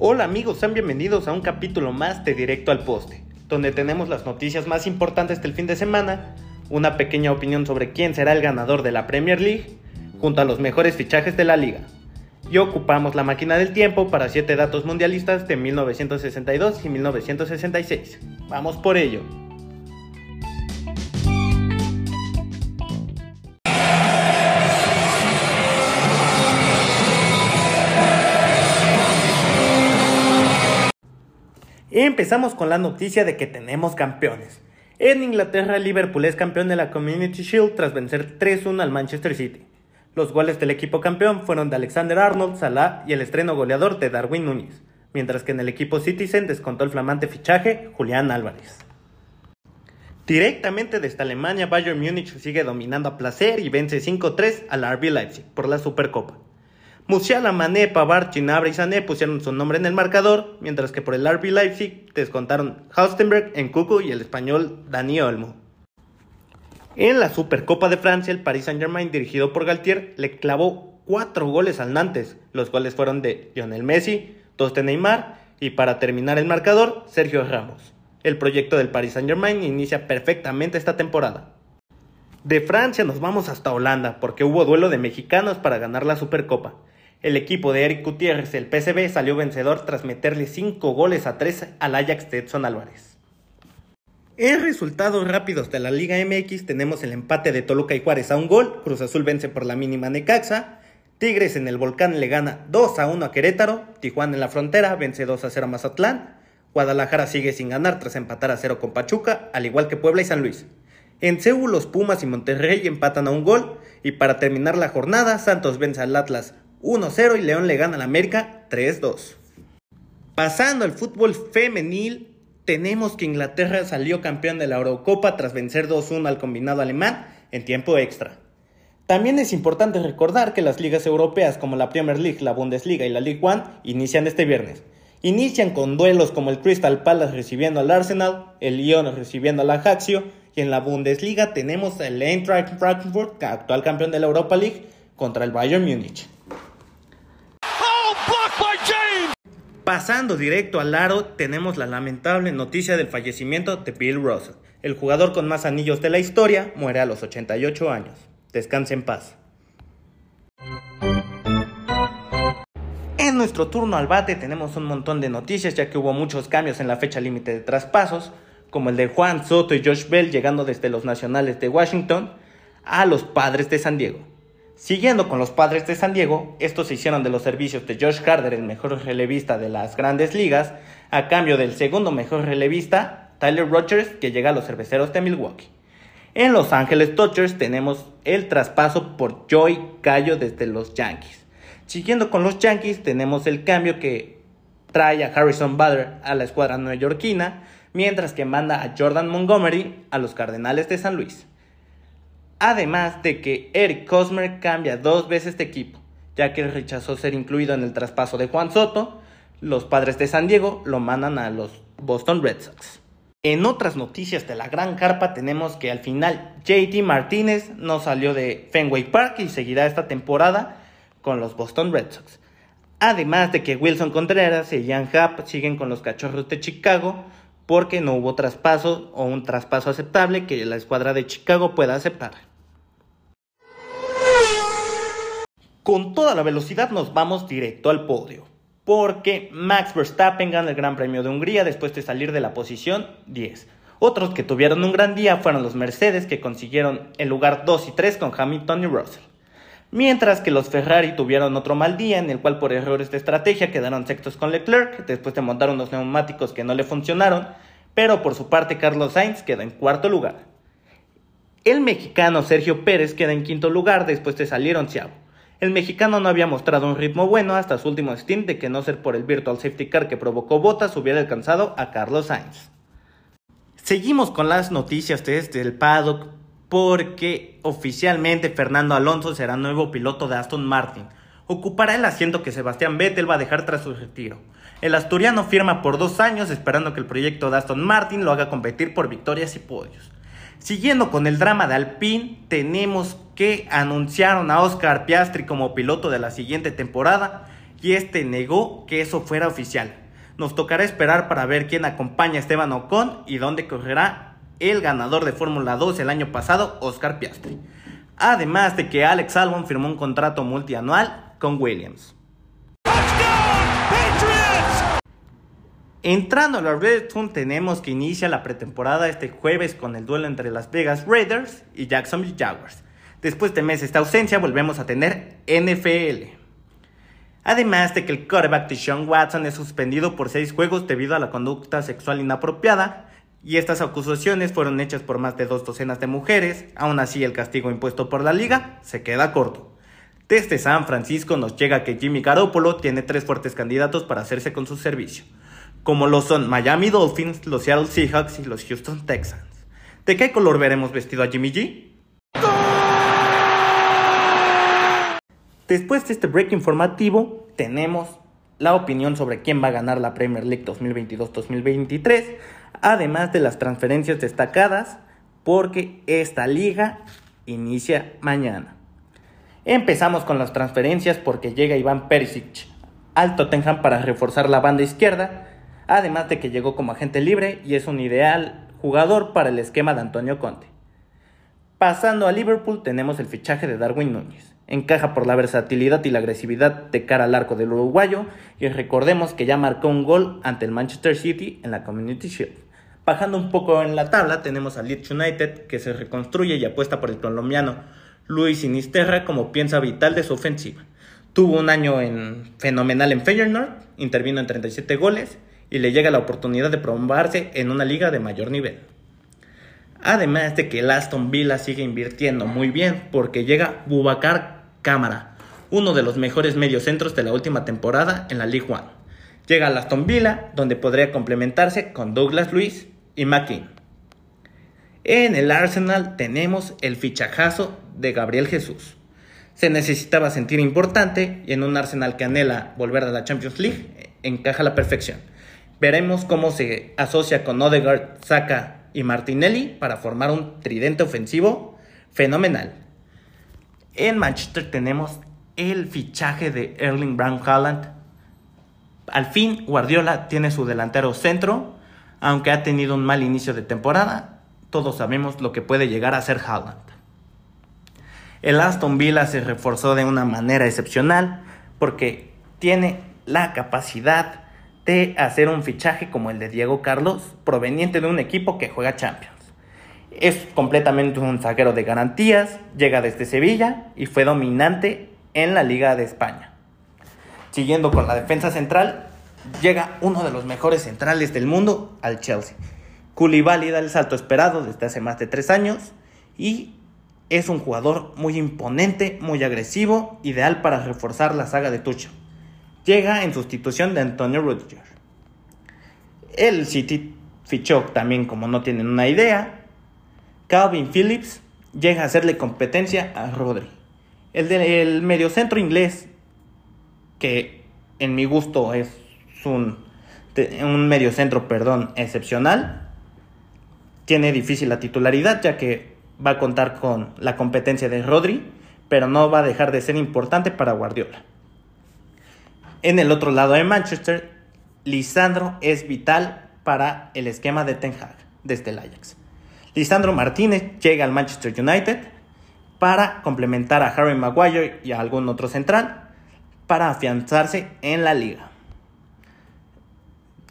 Hola amigos, sean bienvenidos a un capítulo más de Directo al Poste, donde tenemos las noticias más importantes del fin de semana, una pequeña opinión sobre quién será el ganador de la Premier League, junto a los mejores fichajes de la liga. Y ocupamos la máquina del tiempo para 7 datos mundialistas de 1962 y 1966. Vamos por ello. Empezamos con la noticia de que tenemos campeones. En Inglaterra, Liverpool es campeón de la Community Shield tras vencer 3-1 al Manchester City. Los goles del equipo campeón fueron de Alexander Arnold, Salah y el estreno goleador de Darwin Núñez, mientras que en el equipo Citizen descontó el flamante fichaje Julián Álvarez. Directamente desde Alemania, Bayern Múnich sigue dominando a placer y vence 5-3 al RB Leipzig por la Supercopa. Musiala, Mané, Pavard, Chinabra y Sané pusieron su nombre en el marcador, mientras que por el RB Leipzig descontaron Halstenberg, Cucu y el español Dani Olmo. En la Supercopa de Francia, el Paris Saint-Germain, dirigido por Galtier, le clavó cuatro goles al Nantes. Los goles fueron de Lionel Messi, dos de Neymar y para terminar el marcador, Sergio Ramos. El proyecto del Paris Saint-Germain inicia perfectamente esta temporada. De Francia nos vamos hasta Holanda porque hubo duelo de mexicanos para ganar la Supercopa. El equipo de Eric Gutiérrez, el PSV, salió vencedor tras meterle 5 goles a 3 al Ajax de Edson Álvarez. En resultados rápidos de la Liga MX tenemos el empate de Toluca y Juárez a un gol, Cruz Azul vence por la mínima Necaxa, Tigres en el Volcán le gana 2 a 1 a Querétaro, Tijuana en la frontera vence 2 a 0 a Mazatlán, Guadalajara sigue sin ganar tras empatar a 0 con Pachuca, al igual que Puebla y San Luis. En Seúl los Pumas y Monterrey empatan a un gol. Y para terminar la jornada Santos vence al Atlas 1-0 y León le gana al América 3-2. Pasando al fútbol femenil, tenemos que Inglaterra salió campeón de la Eurocopa tras vencer 2-1 al combinado alemán en tiempo extra. También es importante recordar que las ligas europeas como la Premier League, la Bundesliga y la League One inician este viernes. Inician con duelos como el Crystal Palace recibiendo al Arsenal, el Lyon recibiendo al Ajaxio y en la Bundesliga tenemos el Eintracht Frankfurt, actual campeón de la Europa League, contra el Bayern Múnich. Pasando directo al aro, tenemos la lamentable noticia del fallecimiento de Bill Russell. El jugador con más anillos de la historia muere a los 88 años. Descanse en paz. En nuestro turno al bate tenemos un montón de noticias ya que hubo muchos cambios en la fecha límite de traspasos, como el de Juan Soto y Josh Bell llegando desde los Nacionales de Washington a los Padres de San Diego. Siguiendo con los padres de San Diego, estos se hicieron de los servicios de Josh Carter, el mejor relevista de las grandes ligas, a cambio del segundo mejor relevista, Tyler Rogers, que llega a los cerveceros de Milwaukee. En Los Ángeles Dodgers tenemos el traspaso por Joey Gallo desde los Yankees. Siguiendo con los Yankees, tenemos el cambio que trae a Harrison Butler a la escuadra neoyorquina, mientras que manda a Jordan Montgomery a los Cardenales de San Luis. Además de que Eric Cosmer cambia dos veces de equipo, ya que rechazó ser incluido en el traspaso de Juan Soto, los padres de San Diego lo mandan a los Boston Red Sox. En otras noticias de la gran carpa tenemos que al final JT Martínez no salió de Fenway Park y seguirá esta temporada con los Boston Red Sox. Además de que Wilson Contreras y Jan Happ siguen con los Cachorros de Chicago porque no hubo traspaso o un traspaso aceptable que la escuadra de Chicago pueda aceptar. Con toda la velocidad nos vamos directo al podio, porque Max Verstappen gana el Gran Premio de Hungría después de salir de la posición 10. Otros que tuvieron un gran día fueron los Mercedes que consiguieron el lugar 2 y 3 con Hamilton y Russell. Mientras que los Ferrari tuvieron otro mal día en el cual por errores de estrategia quedaron sextos con Leclerc después de montar unos neumáticos que no le funcionaron, pero por su parte Carlos Sainz queda en cuarto lugar. El mexicano Sergio Pérez queda en quinto lugar después de salir onceavo. El mexicano no había mostrado un ritmo bueno hasta su último stint de que no ser por el virtual safety car que provocó botas hubiera alcanzado a Carlos Sainz. Seguimos con las noticias desde el paddock porque oficialmente Fernando Alonso será nuevo piloto de Aston Martin. Ocupará el asiento que Sebastián Vettel va a dejar tras su retiro. El asturiano firma por dos años esperando que el proyecto de Aston Martin lo haga competir por victorias y podios. Siguiendo con el drama de Alpine, tenemos que anunciaron a Oscar Piastri como piloto de la siguiente temporada y este negó que eso fuera oficial. Nos tocará esperar para ver quién acompaña a Esteban Ocon y dónde correrá el ganador de Fórmula 2 el año pasado, Oscar Piastri. Además de que Alex Albon firmó un contrato multianual con Williams. Entrando a la Red Zone tenemos que inicia la pretemporada este jueves con el duelo entre Las Vegas Raiders y Jacksonville Jaguars. Después de meses de ausencia volvemos a tener NFL. Además de que el quarterback Sean Watson es suspendido por seis juegos debido a la conducta sexual inapropiada, y estas acusaciones fueron hechas por más de dos docenas de mujeres, aún así el castigo impuesto por la liga se queda corto. Desde San Francisco nos llega que Jimmy Garoppolo tiene tres fuertes candidatos para hacerse con su servicio como lo son Miami Dolphins, los Seattle Seahawks y los Houston Texans. ¿De qué color veremos vestido a Jimmy G? Después de este break informativo, tenemos la opinión sobre quién va a ganar la Premier League 2022-2023, además de las transferencias destacadas, porque esta liga inicia mañana. Empezamos con las transferencias porque llega Iván Perisic al Tottenham para reforzar la banda izquierda además de que llegó como agente libre y es un ideal jugador para el esquema de Antonio Conte. Pasando a Liverpool tenemos el fichaje de Darwin Núñez. Encaja por la versatilidad y la agresividad de cara al arco del uruguayo y recordemos que ya marcó un gol ante el Manchester City en la Community Shield. Bajando un poco en la tabla tenemos al Leeds United que se reconstruye y apuesta por el colombiano Luis Sinisterra como piensa vital de su ofensiva. Tuvo un año en, fenomenal en Feyenoord, intervino en 37 goles y le llega la oportunidad de probarse en una liga de mayor nivel. Además de que el Aston Villa sigue invirtiendo muy bien porque llega Bubacar Cámara, uno de los mejores mediocentros de la última temporada en la League One. Llega al Aston Villa donde podría complementarse con Douglas Luis y McKean. En el Arsenal tenemos el fichajazo de Gabriel Jesús. Se necesitaba sentir importante y en un Arsenal que anhela volver a la Champions League encaja a la perfección. Veremos cómo se asocia con Odegaard, Saka y Martinelli para formar un tridente ofensivo fenomenal. En Manchester tenemos el fichaje de Erling Brown Haaland. Al fin, Guardiola tiene su delantero centro, aunque ha tenido un mal inicio de temporada. Todos sabemos lo que puede llegar a ser Haaland. El Aston Villa se reforzó de una manera excepcional porque tiene la capacidad de hacer un fichaje como el de Diego Carlos, proveniente de un equipo que juega Champions. Es completamente un zaguero de garantías, llega desde Sevilla y fue dominante en la Liga de España. Siguiendo con la defensa central, llega uno de los mejores centrales del mundo al Chelsea. Koulibaly da el salto esperado desde hace más de tres años y es un jugador muy imponente, muy agresivo, ideal para reforzar la saga de Tuchel llega en sustitución de Antonio Rudiger. El City fichó también, como no tienen una idea, Calvin Phillips llega a hacerle competencia a Rodri. El mediocentro inglés, que en mi gusto es un, un mediocentro perdón, excepcional, tiene difícil la titularidad ya que va a contar con la competencia de Rodri, pero no va a dejar de ser importante para Guardiola. En el otro lado de Manchester, Lisandro es vital para el esquema de Ten Hag desde el Ajax. Lisandro Martínez llega al Manchester United para complementar a Harry Maguire y a algún otro central para afianzarse en la liga.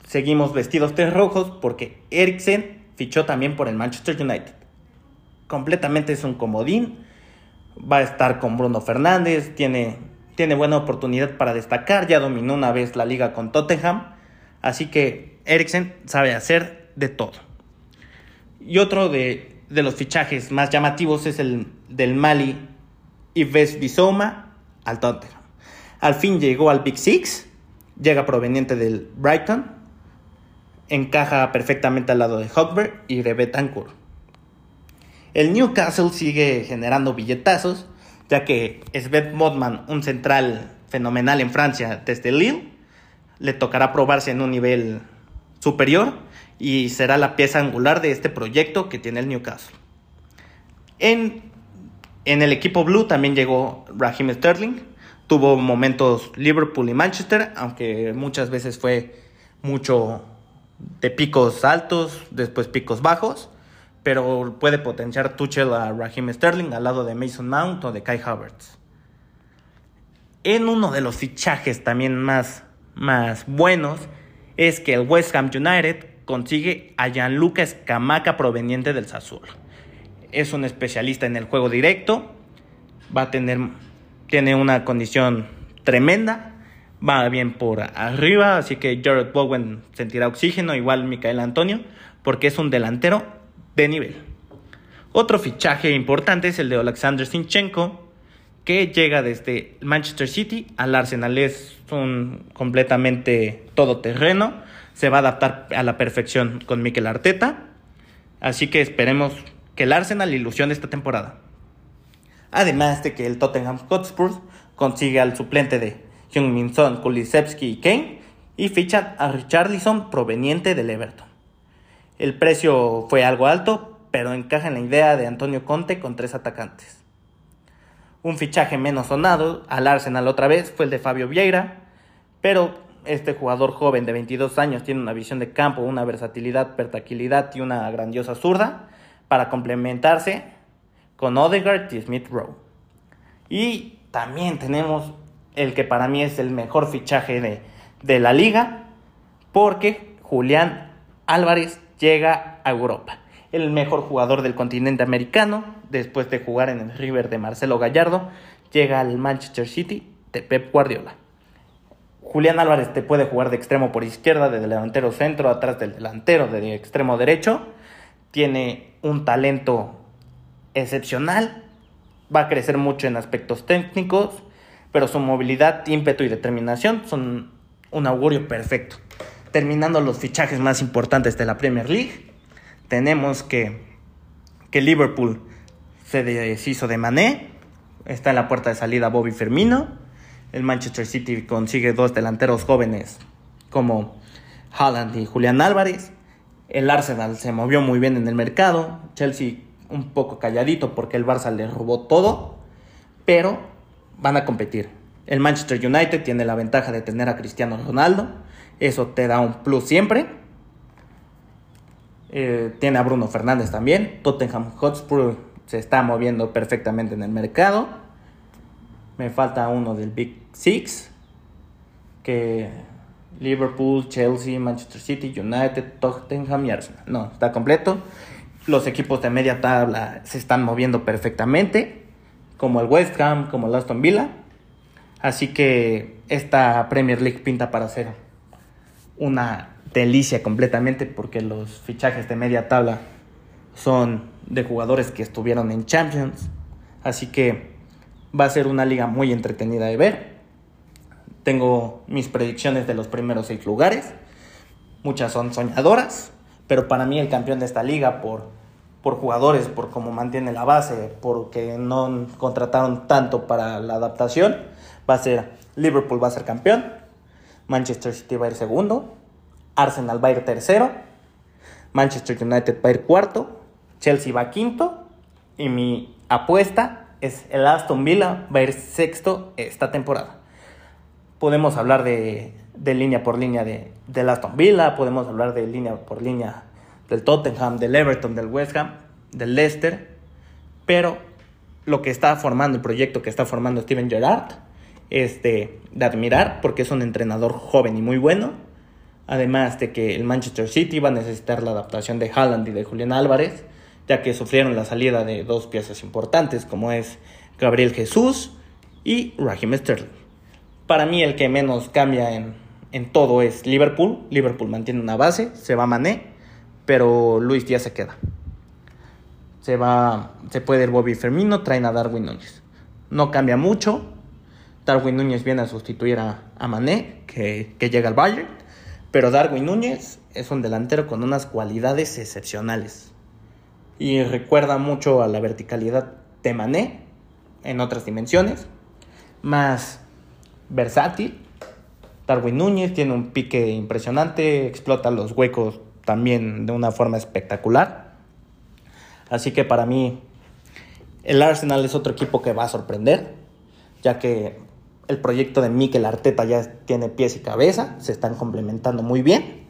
Seguimos vestidos de rojos porque Eriksen fichó también por el Manchester United. Completamente es un comodín. Va a estar con Bruno Fernández, tiene tiene buena oportunidad para destacar, ya dominó una vez la liga con Tottenham, así que Eriksen sabe hacer de todo. Y otro de, los fichajes más llamativos es el del Mali Yves Bissouma al Tottenham. Al fin llegó al Big Six, llega proveniente del Brighton, encaja perfectamente al lado de Hogberg y de Betancourt. El Newcastle sigue generando billetazos ya que Svet Modman, un central fenomenal en Francia desde Lille, le tocará probarse en un nivel superior y será la pieza angular de este proyecto que tiene el Newcastle. En, en el equipo blue también llegó Raheem Sterling, Tuvo momentos Liverpool y Manchester, aunque muchas veces fue mucho de picos altos, después picos bajos, pero puede potenciar Tuchel a Raheem Sterling al lado de Mason Mount o de Kai Havertz. En uno de los fichajes también más, más buenos es que el West Ham United consigue a Gianluca Scamaca proveniente del Sassuolo. Es un especialista en el juego directo, va a tener tiene una condición tremenda, va bien por arriba, así que Jared Bowen sentirá oxígeno, igual Micael Antonio, porque es un delantero de nivel. Otro fichaje importante es el de Alexander Sinchenko, que llega desde Manchester City al Arsenal. Es un completamente todoterreno, se va a adaptar a la perfección con Mikel Arteta, así que esperemos que el Arsenal ilusione esta temporada. Además de que el Tottenham Hotspur consigue al suplente de Hyun-Min Son, Kulisevsky y Kane y fichan a Richarlison proveniente del Everton. El precio fue algo alto, pero encaja en la idea de Antonio Conte con tres atacantes. Un fichaje menos sonado al Arsenal otra vez fue el de Fabio Vieira, pero este jugador joven de 22 años tiene una visión de campo, una versatilidad, versatilidad y una grandiosa zurda para complementarse con Odegaard y Smith Rowe. Y también tenemos el que para mí es el mejor fichaje de, de la liga, porque Julián Álvarez llega a Europa. El mejor jugador del continente americano, después de jugar en el River de Marcelo Gallardo, llega al Manchester City de Pep Guardiola. Julián Álvarez te puede jugar de extremo por izquierda, de delantero centro, atrás del delantero, de extremo derecho. Tiene un talento excepcional, va a crecer mucho en aspectos técnicos, pero su movilidad, ímpetu y determinación son un augurio perfecto. Terminando los fichajes más importantes de la Premier League, tenemos que, que Liverpool se deshizo de Mané, está en la puerta de salida Bobby Firmino, el Manchester City consigue dos delanteros jóvenes como Haaland y Julián Álvarez, el Arsenal se movió muy bien en el mercado, Chelsea un poco calladito porque el Barça le robó todo, pero van a competir. El Manchester United tiene la ventaja de tener a Cristiano Ronaldo, eso te da un plus siempre. Eh, tiene a Bruno Fernández también. Tottenham Hotspur se está moviendo perfectamente en el mercado. Me falta uno del Big Six, que Liverpool, Chelsea, Manchester City, United, Tottenham y Arsenal. No, está completo. Los equipos de media tabla se están moviendo perfectamente, como el West Ham, como el Aston Villa. Así que esta Premier League pinta para ser una delicia completamente porque los fichajes de media tabla son de jugadores que estuvieron en Champions. Así que va a ser una liga muy entretenida de ver. Tengo mis predicciones de los primeros seis lugares. Muchas son soñadoras, pero para mí el campeón de esta liga por por jugadores, por cómo mantiene la base, porque no contrataron tanto para la adaptación, va a ser Liverpool va a ser campeón, Manchester City va a ir segundo, Arsenal va a ir tercero, Manchester United va a ir cuarto, Chelsea va quinto y mi apuesta es el Aston Villa va a ir sexto esta temporada. Podemos hablar de, de línea por línea de, del Aston Villa, podemos hablar de línea por línea del Tottenham, del Everton, del West Ham, del Leicester, pero lo que está formando, el proyecto que está formando Steven Gerrard, es de, admirar porque es un entrenador joven y muy bueno. Además de que el Manchester City va a necesitar la adaptación de Haaland y de Julián Álvarez, ya que sufrieron la salida de dos piezas importantes como es Gabriel Jesús y Raheem Sterling. Para mí el que menos cambia en, en todo es Liverpool. Liverpool mantiene una base, se va Mané pero Luis Díaz se queda. Se va, se puede ir Bobby Fermino, traen a Darwin Núñez. No cambia mucho. Darwin Núñez viene a sustituir a, Mané, que, que llega al Bayern. Pero Darwin Núñez es un delantero con unas cualidades excepcionales. Y recuerda mucho a la verticalidad de Mané en otras dimensiones. Más versátil. Darwin Núñez tiene un pique impresionante, explota los huecos también de una forma espectacular. Así que para mí el Arsenal es otro equipo que va a sorprender, ya que el proyecto de Mikel Arteta ya tiene pies y cabeza, se están complementando muy bien.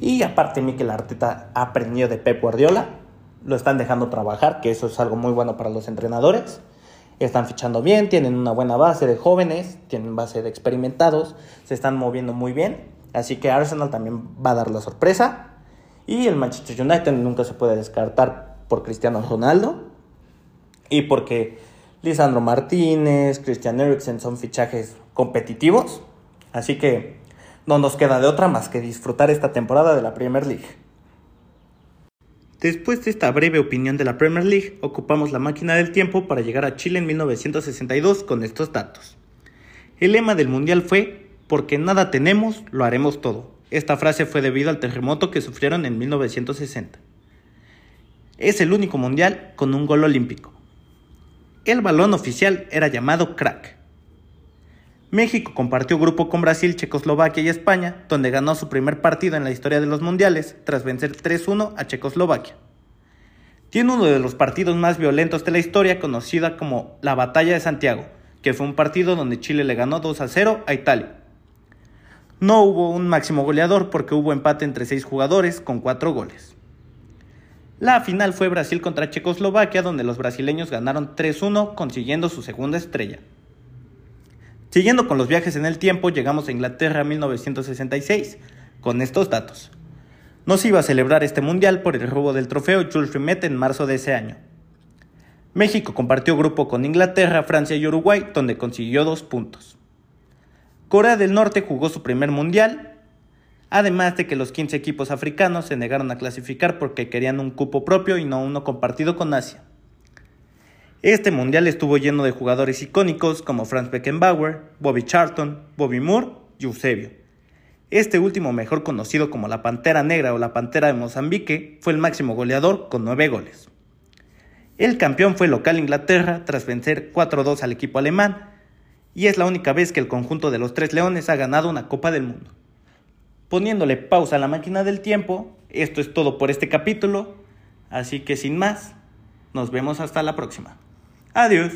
Y aparte Mikel Arteta ha aprendido de Pep Guardiola, lo están dejando trabajar, que eso es algo muy bueno para los entrenadores. Están fichando bien, tienen una buena base de jóvenes, tienen base de experimentados, se están moviendo muy bien. Así que Arsenal también va a dar la sorpresa. Y el Manchester United nunca se puede descartar por Cristiano Ronaldo. Y porque Lisandro Martínez, Christian Eriksen son fichajes competitivos. Así que no nos queda de otra más que disfrutar esta temporada de la Premier League. Después de esta breve opinión de la Premier League, ocupamos la máquina del tiempo para llegar a Chile en 1962 con estos datos. El lema del Mundial fue, porque nada tenemos, lo haremos todo. Esta frase fue debido al terremoto que sufrieron en 1960. Es el único Mundial con un gol olímpico. El balón oficial era llamado crack. México compartió grupo con Brasil, Checoslovaquia y España, donde ganó su primer partido en la historia de los mundiales, tras vencer 3-1 a Checoslovaquia. Tiene uno de los partidos más violentos de la historia, conocida como la Batalla de Santiago, que fue un partido donde Chile le ganó 2-0 a Italia. No hubo un máximo goleador porque hubo empate entre seis jugadores con cuatro goles. La final fue Brasil contra Checoslovaquia, donde los brasileños ganaron 3-1, consiguiendo su segunda estrella. Siguiendo con los viajes en el tiempo, llegamos a Inglaterra en 1966, con estos datos. No se iba a celebrar este mundial por el robo del trofeo Jules Rimet en marzo de ese año. México compartió grupo con Inglaterra, Francia y Uruguay, donde consiguió dos puntos. Corea del Norte jugó su primer mundial, además de que los 15 equipos africanos se negaron a clasificar porque querían un cupo propio y no uno compartido con Asia. Este mundial estuvo lleno de jugadores icónicos como Franz Beckenbauer, Bobby Charlton, Bobby Moore y Eusebio. Este último, mejor conocido como la Pantera Negra o la Pantera de Mozambique, fue el máximo goleador con nueve goles. El campeón fue local Inglaterra tras vencer 4-2 al equipo alemán y es la única vez que el conjunto de los Tres Leones ha ganado una Copa del Mundo. Poniéndole pausa a la máquina del tiempo, esto es todo por este capítulo, así que sin más, nos vemos hasta la próxima. Adiós.